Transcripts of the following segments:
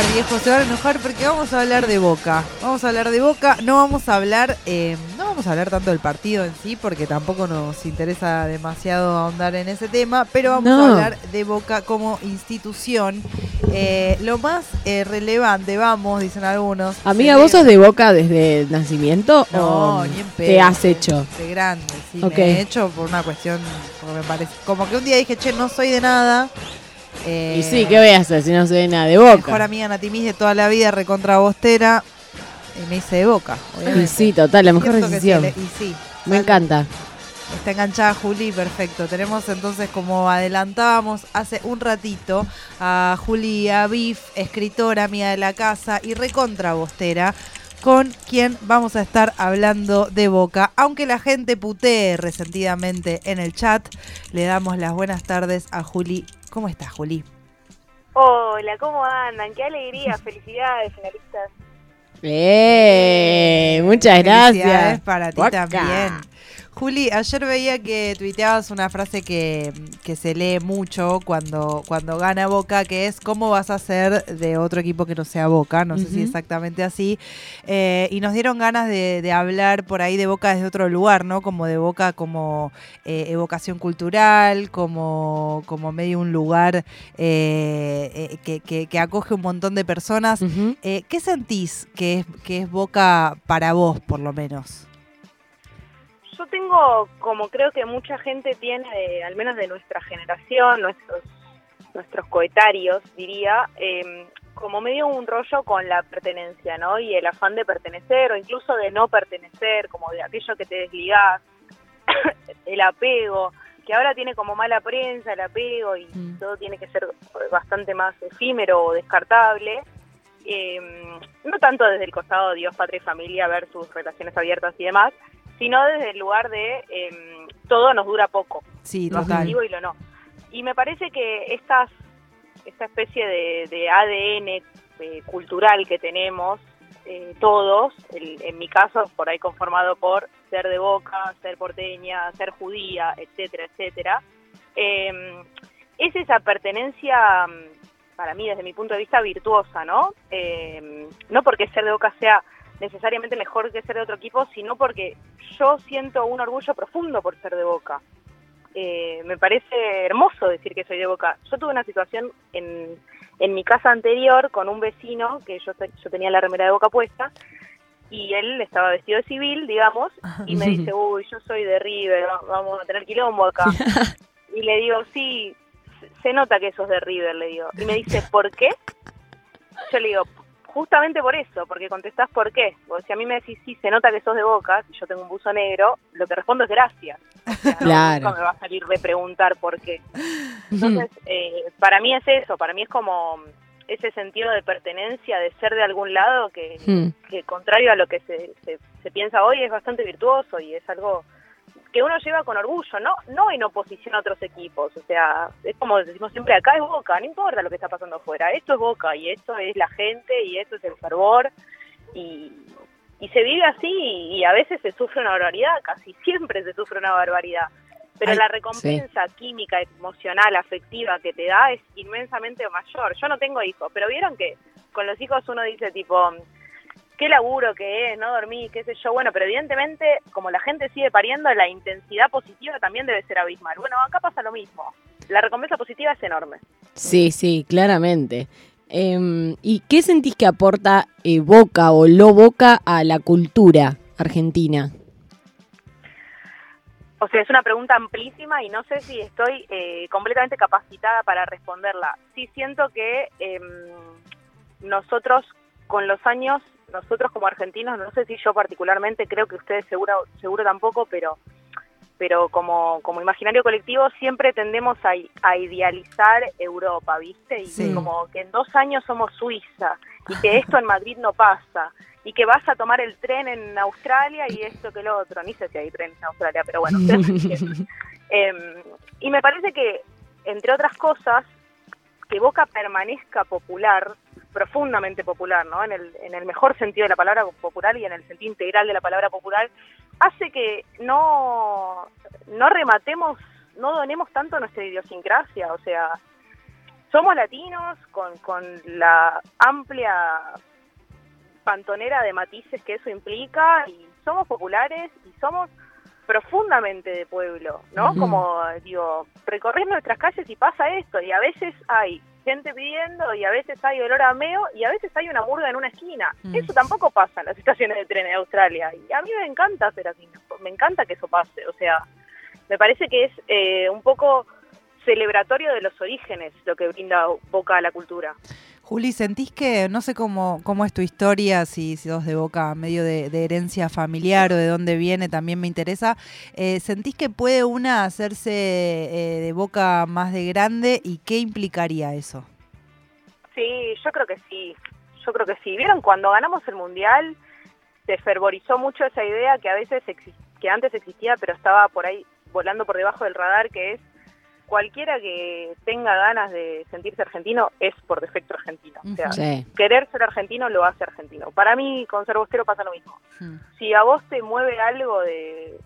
enojar, viejo, se van a enojar porque vamos a hablar de Boca. Vamos a hablar de Boca, no vamos a hablar, eh, no vamos a hablar tanto del partido en sí, porque tampoco nos interesa demasiado ahondar en ese tema, pero vamos No. a hablar de Boca como institución. Eh, lo más eh, relevante, vamos, dicen algunos. Amiga, ¿vos sos de boca desde el nacimiento No, o ni en te pedo. has hecho? De grande, sí, Ok. me he hecho por una cuestión, porque me parece, como que un día dije, che, no soy de nada. Eh, Y sí, ¿qué voy a hacer si no soy nada de Mejor boca? amiga Natimis de toda la vida, recontra bostera. Y me hice de boca, obviamente. Y sí, total, la mejor decisión. sí, y sí. Me encanta. Está enganchada Juli, perfecto. Tenemos entonces, como adelantábamos hace un ratito, a Julia Bif, escritora, amiga de la casa y recontra bostera, con quien vamos a estar hablando de boca. Aunque la gente putee resentidamente en el chat, le damos las buenas tardes a Juli. ¿Cómo estás, Juli? Hola, ¿cómo andan? Qué alegría, felicidades, finalistas. ¡Eh! Muchas Felicidades gracias. para ti también. Juli, ayer veía que tuiteabas una frase que, que se lee mucho cuando, cuando gana Boca, que es cómo vas a ser de otro equipo que no sea Boca, no sé si exactamente así. Eh, y nos dieron ganas de, de hablar por ahí de Boca desde otro lugar, ¿no? Como de Boca como eh, evocación cultural, como, como medio un lugar eh, que, que- que acoge un montón de personas. ¿Qué sentís que es, que es Boca para vos, por lo menos? Yo tengo, como creo que mucha gente tiene, de- al menos de nuestra generación, nuestros nuestros coetarios, diría, eh, como medio un rollo con la pertenencia, ¿no? Y el afán de pertenecer o incluso de no pertenecer, como de aquello que te desligás, el apego, que ahora tiene como mala prensa el apego y Mm. todo tiene que ser bastante más efímero o descartable. Eh, no tanto desde el costado de Dios, patria y familia versus relaciones abiertas y demás, sino desde el lugar de eh, todo nos dura poco, Sí, lo total. y lo no. Y me parece que estas, esta especie de, de ADN eh, cultural que tenemos eh, todos, el- en mi caso por ahí conformado por ser de boca, ser porteña, ser judía, etcétera, etcétera, eh, es esa pertenencia, mm, para mí desde mi punto de vista, virtuosa, ¿no? Eh, no porque ser de boca sea necesariamente mejor que ser de otro equipo, sino porque yo siento un orgullo profundo por ser de boca. Eh, me parece hermoso decir que soy de Boca. Yo tuve una situación en, en mi casa anterior con un vecino que yo, yo tenía la remera de Boca puesta y él estaba vestido de civil, digamos, y me dice, uy, yo soy de River, va- vamos a tener quilombo acá. Y le digo, sí, se nota que sos de River, le digo. Y me dice, ¿por qué? Yo le digo, justamente por eso, porque contestás por qué. Porque si a mí me decís, sí, se nota que sos de Boca, si yo tengo un buzo negro, lo que respondo es gracias. O sea, no, Claro. nunca me va a salir de preguntar por qué. Entonces, eh, para mí es eso, para mí es como ese sentido de pertenencia, de ser de algún lado, que, Hmm. que contrario a lo que se, se, se piensa hoy, es bastante virtuoso y es algo que uno lleva con orgullo, no no en oposición a otros equipos, o sea, es como decimos siempre, acá es Boca, no importa lo que está pasando afuera, esto es Boca y esto es la gente y esto es el fervor y, y se vive así y a veces se sufre una barbaridad, casi siempre se sufre una barbaridad, pero Ay, la recompensa química, emocional, afectiva que te da es inmensamente mayor. Yo no tengo hijos, pero vieron que con los hijos uno dice tipo, qué laburo que es, no dormí, qué sé yo. Bueno, pero evidentemente, como la gente sigue pariendo, la intensidad positiva también debe ser abismal. Bueno, acá pasa lo mismo. La recompensa positiva es enorme. Sí, sí, claramente. Em, ¿Y qué sentís que aporta eh, Boca o lo Boca a la cultura argentina? O sea, es una pregunta amplísima y no sé si estoy eh, completamente capacitada para responderla. Sí siento que em, nosotros con los años, nosotros como argentinos, no sé si yo particularmente, creo que ustedes seguro, seguro tampoco, pero pero como, como imaginario colectivo siempre tendemos a, a idealizar Europa, ¿viste? Y Sí. como que en dos años somos Suiza y que esto en Madrid no pasa y que vas a tomar el tren en Australia y esto que lo otro. Ni sé si hay trenes en Australia, pero bueno. Em, y me parece que, entre otras cosas, que Boca permanezca popular, profundamente popular, ¿no? En el, en el mejor sentido de la palabra popular y en el sentido integral de la palabra popular, hace que no, no rematemos, no donemos tanto nuestra idiosincrasia. O sea, somos latinos con, con la amplia pantonera de matices que eso implica y somos populares y somos profundamente de pueblo, ¿no? Como digo, recorres nuestras calles y pasa esto y a veces hay gente pidiendo y a veces hay olor a meo y a veces hay una murga en una esquina. Mm. Eso tampoco pasa en las estaciones de tren de Australia y a mí me encanta hacer así, me encanta que eso pase, o sea, me parece que es eh, un poco celebratorio de los orígenes lo que brinda Boca a la cultura. Juli, ¿sentís que, no sé cómo, cómo es tu historia, si, si de boca medio de, de herencia familiar o de dónde viene, también me interesa, eh, ¿sentís que puede una hacerse eh, de boca más de grande y qué implicaría eso? Sí, yo creo que sí, yo creo que sí. ¿Vieron cuando ganamos el Mundial? Se fervorizó mucho esa idea que a veces que antes existía, pero estaba por ahí volando por debajo del radar, que es cualquiera que tenga ganas de sentirse argentino es por defecto argentino. O sea. Sí. querer ser argentino lo hace argentino. Para mí, con ser bostero pasa lo mismo. Si a vos te mueve algo de,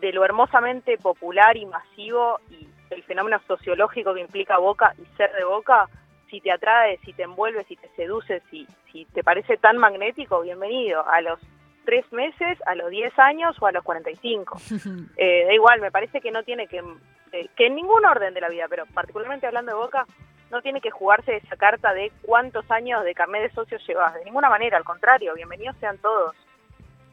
de lo hermosamente popular y masivo y el fenómeno sociológico que implica Boca y ser de Boca, si te atrae, si te envuelve, si te seduce, si, si te parece tan magnético, bienvenido. A los tres meses, a los 10 años o a los 45. Eh, da igual, me parece que no tiene que, que en ningún orden de la vida, pero particularmente hablando de Boca, no tiene que jugarse esa carta de cuántos años de carnet de socios llevas. De ninguna manera, al contrario, bienvenidos sean todos.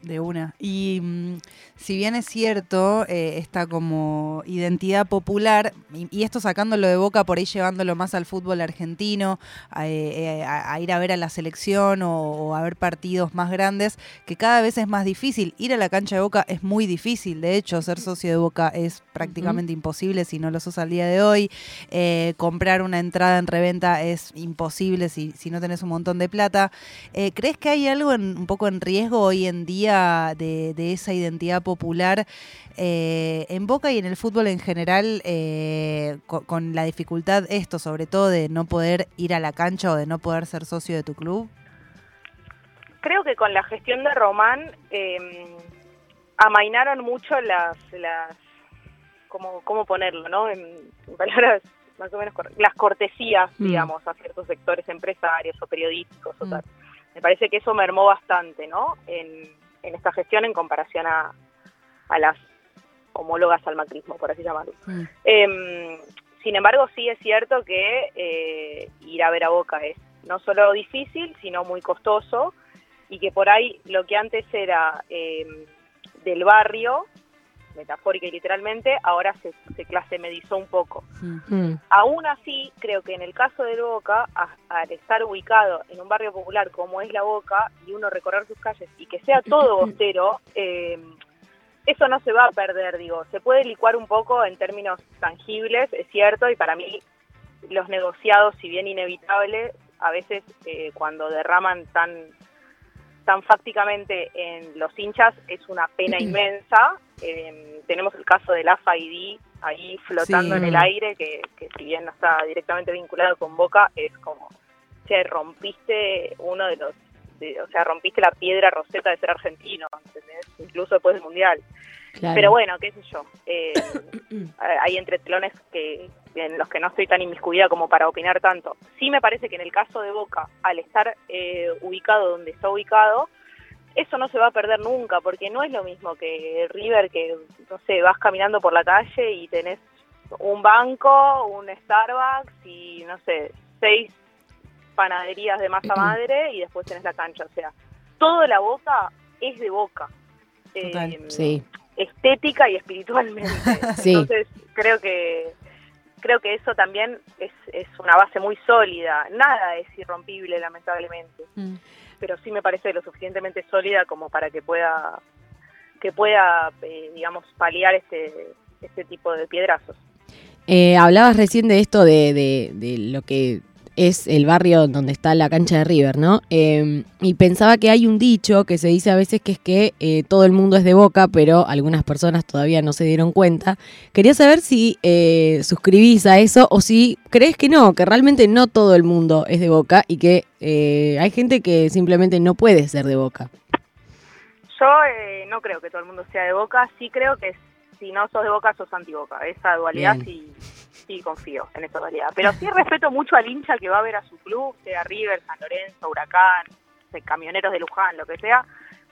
De una. Y mm, si bien es cierto, eh, esta como identidad popular, y, y esto sacándolo de boca, por ahí llevándolo más al fútbol argentino, a, eh, a- a ir a ver a la selección o, o a ver partidos más grandes, que cada vez es más difícil. Ir a la cancha de boca es muy difícil. De hecho, ser socio de boca es prácticamente imposible si no lo sos al día de hoy. Eh, comprar una entrada en reventa es imposible si, si no tenés un montón de plata. Eh, ¿Crees que hay algo en- un poco en riesgo hoy en día de, de esa identidad popular eh, en Boca y en el fútbol en general eh, co- con, la dificultad esto, sobre todo de no poder ir a la cancha o de no poder ser socio de tu club? Creo que con la gestión de Román eh, amainaron mucho las, las ¿cómo, cómo ponerlo, no? En, en palabras más o menos las cortesías, Mm. digamos, a ciertos sectores empresarios o periodísticos o Mm. tal. Me parece que eso mermó bastante, ¿no? En, en esta gestión en comparación a, a las homólogas al macrismo, por así llamarlo. Mm. Em, sin embargo, sí es cierto que eh, ir a ver a Boca es no solo difícil, sino muy costoso y que por ahí lo que antes era em, del barrio, metafórica y literalmente, ahora se, se clase medizó un poco. Mm. Aún así, creo que en el caso de Boca, a- al estar ubicado en un barrio popular como es la Boca y uno recorrer sus calles y que sea todo bostero, eh, eso no se va a perder, digo. Se puede licuar un poco en términos tangibles, es cierto, y para mí los negociados, si bien inevitables, a veces eh, cuando derraman tan tan fácticamente en los hinchas es una pena inmensa. Eh, tenemos el caso del AFA-ID ahí flotando Sí. en el aire, que, que si bien no está directamente vinculado con Boca, es como, che, rompiste uno de los, de- o sea, rompiste la piedra roseta de ser argentino, ¿entendés? Incluso después del Mundial. Claro. Pero bueno, qué sé yo. eh, hay entretelones que en los que no estoy tan inmiscuida como para opinar tanto. Sí me parece que en el caso de Boca, al estar eh, ubicado donde está ubicado, eso no se va a perder nunca, porque no es lo mismo que River, que, no sé, vas caminando por la calle y tenés un banco, un Starbucks y, no sé, seis panaderías de masa madre y después tenés la cancha. O sea, todo la Boca es de Boca. Total. Eh, Sí. estética y espiritualmente. Sí. Entonces, creo que creo que eso también es, es una base muy sólida. Nada es irrompible, lamentablemente, Mm. pero sí me parece lo suficientemente sólida como para que pueda que pueda, eh, digamos, paliar este este tipo de piedrazos. Eh, hablabas recién de esto de, de- de lo que es el barrio donde está la cancha de River, ¿no? Eh, y pensaba que hay un dicho que se dice a veces que es que eh, todo el mundo es de boca, pero algunas personas todavía no se dieron cuenta. Quería saber si eh, suscribís a eso o si crees que no, que realmente no todo el mundo es de boca y que eh, hay gente que simplemente no puede ser de boca. Yo eh, no creo que todo el mundo sea de Boca, sí creo que si no sos de Boca sos anti-Boca. Esa dualidad Bien. sí, sí confío en esta realidad. Pero sí respeto mucho al hincha que va a ver a su club, sea River, San Lorenzo, Huracán, Camioneros de Luján, lo que sea,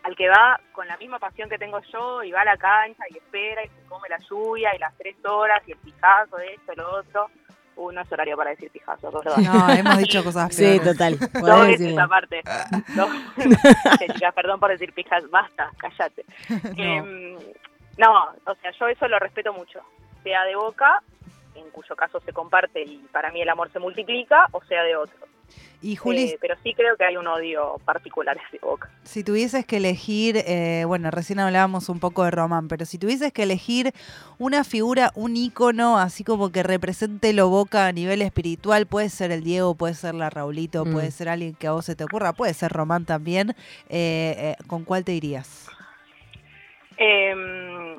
al que va con la misma pasión que tengo yo y va a la cancha y espera y se come la lluvia y las tres horas y el pijazo de esto, lo otro. Uh, no es horario para decir pijazo, perdón. No, hemos dicho cosas Sí, peores. total. No, es esa parte. No. Che, chicas, perdón por decir pijas, basta, cállate. Em, no, o sea, yo eso lo respeto mucho. Sea de boca, en cuyo caso se comparte y para mí el amor se multiplica, o sea de otro. Y Juli, Eh, pero sí creo que hay un odio particular hacia boca. si tuvieses que elegir, eh, bueno, recién hablábamos un poco de Román, pero si tuvieses que elegir una figura, un ícono, así como que represente lo Boca a nivel espiritual, puede ser el Diego, puede ser la Raulito, Mm. puede ser alguien que a vos se te ocurra, puede ser Román también, eh, eh, ¿con cuál te irías? Eh,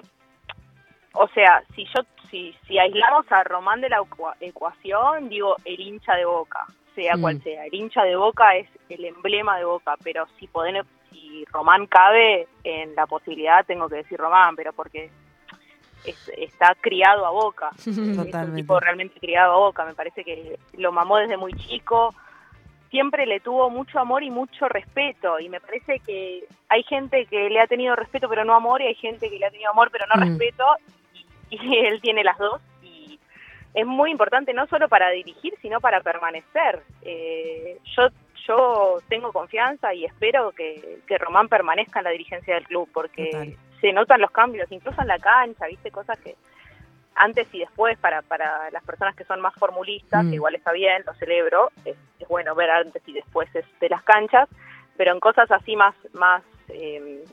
o sea, si yo si, si aislamos a Román de la ecua- ecuación, digo el hincha de Boca, sea Mm. cual sea. El hincha de Boca es el emblema de Boca, pero si poder, si Román cabe en la posibilidad, tengo que decir Román, pero porque es- está criado a Boca. Es un tipo realmente criado a Boca. Me parece que lo mamó desde muy chico. Siempre le tuvo mucho amor y mucho respeto. Y me parece que hay gente que le ha tenido respeto pero no amor y hay gente que le ha tenido amor pero no Mm. respeto. Y, él tiene las dos. Y es muy importante no solo para dirigir, sino para permanecer. Eh, yo yo tengo confianza y espero que, que Román permanezca en la dirigencia del club porque Total. se notan los cambios, incluso en la cancha, viste cosas que antes y después para, para las personas que son más formulistas, Mm. que igual está bien, lo celebro, es, es bueno ver antes y después es- de las canchas, pero en cosas así más, más eh,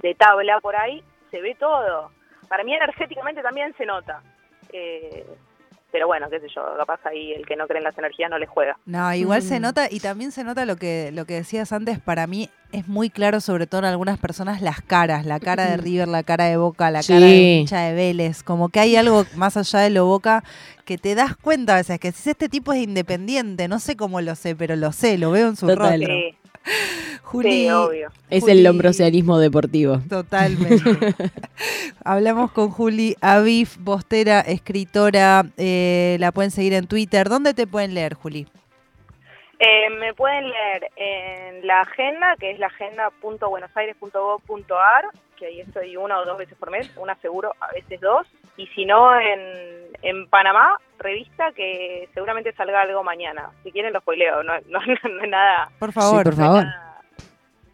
de tabla por ahí, se ve todo. Para mí energéticamente también se nota. Eh, pero bueno, qué sé yo, capaz ahí el que no cree en las energías no le juega. No, igual se Mm. nota y también se nota lo que, lo que decías antes, para mí es muy claro, sobre todo en algunas personas, las caras, la cara de. River, la cara de Boca, la Sí. cara de hincha de Vélez, como que hay algo más allá de lo Boca que te das cuenta a veces que si este tipo es independiente, no sé cómo lo sé, pero lo sé, lo veo en su Total. rostro. Sí, Juli, sí, obvio. Es Juli- el lombrocialismo deportivo. Totalmente. Hablamos con Juli Avif, bostera, escritora. eh, la pueden seguir en Twitter. ¿Dónde te pueden leer, Juli? Eh, me pueden leer en la agenda, que es la agenda.buenosaires.gov.ar, que ahí estoy una o dos veces por mes, una seguro, a veces dos. Y si no, en, en Panamá, revista, que seguramente salga algo mañana. Si quieren, lo spoileo, no, no, no es nada. Por favor. por favor. nada-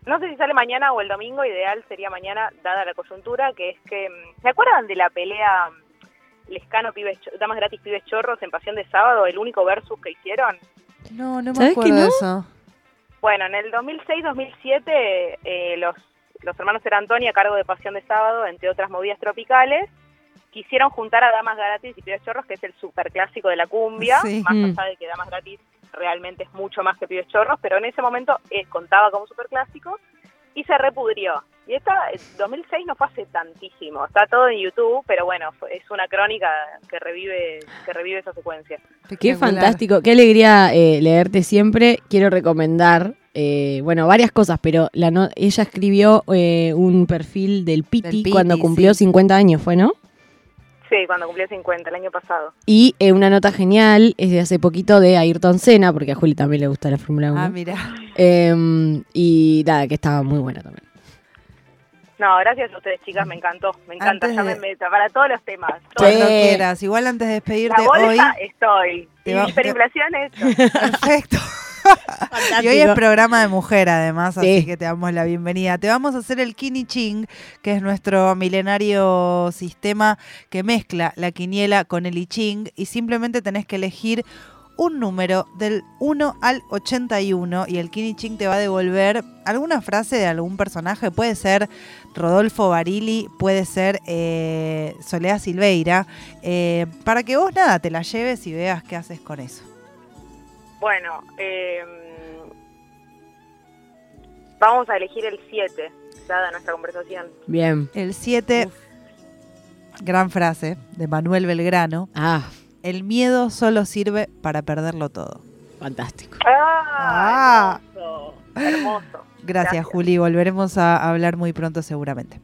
No sé si sale mañana o el domingo, ideal sería mañana, dada la coyuntura, que es que. mm, ¿Se acuerdan de la pelea mm, Lescano Pibes, Damas Gratis Pibes Chorros en Pasión de Sábado, el único versus que hicieron? No, no me ¿Sabes que acuerdo de eso. Bueno, en el 2006-2007 eh, los, los hermanos Serantoni a cargo de Pasión de Sábado, entre otras movidas tropicales, quisieron juntar a Damas Gratis y Pibes Chorros, que es el superclásico de la cumbia, Sí. más allá de que Damas Gratis realmente es mucho más que Pibes Chorros, pero en ese momento eh, contaba como superclásico y se repudrió. Y esta, eh, 2006 no fue hace tantísimo, está todo en YouTube, pero bueno, es una crónica que revive, que revive esa secuencia. Qué fantástico, qué alegría eh, leerte siempre. Quiero recomendar, eh, bueno, varias cosas, pero la no- ella escribió eh, un perfil del Piti, Piti, cuando cumplió sí. 50 años, ¿fue, no? Sí, cuando cumplió 50, el año pasado. Y eh, una nota genial es de hace poquito de Ayrton Senna, porque a Juli también le gusta la Fórmula 1. Ah, mira. Em, y nada, que estaba muy buena también. No, gracias a ustedes, chicas, me encantó, me encanta, Antes de- llámenme para todos los temas. Cuando Sí. quieras. Igual antes de despedirte La hoy. bolsa estoy. Te va- Hiperinflación esto. Perfecto. Y hoy es programa de mujer, además, así Sí. que te damos la bienvenida. Te vamos a hacer el Kini Ching, que es nuestro milenario sistema que mezcla la quiniela con el I Ching, y simplemente tenés que elegir un número del 1 al 81 y el Kini Ching te va a devolver alguna frase de algún personaje. Puede ser Rodolfo Barili, puede ser eh, Soledad Silveira, eh, para que vos nada te la lleves y veas qué haces con eso. Bueno, eh, vamos a elegir el 7, dada nuestra conversación. Bien. El 7, gran frase de Manuel Belgrano, Ah, el miedo solo sirve para perderlo todo. fantástico. ¡Ah! Hermoso. hermoso. Gracias, Gracias. Juli, volveremos a hablar muy pronto seguramente.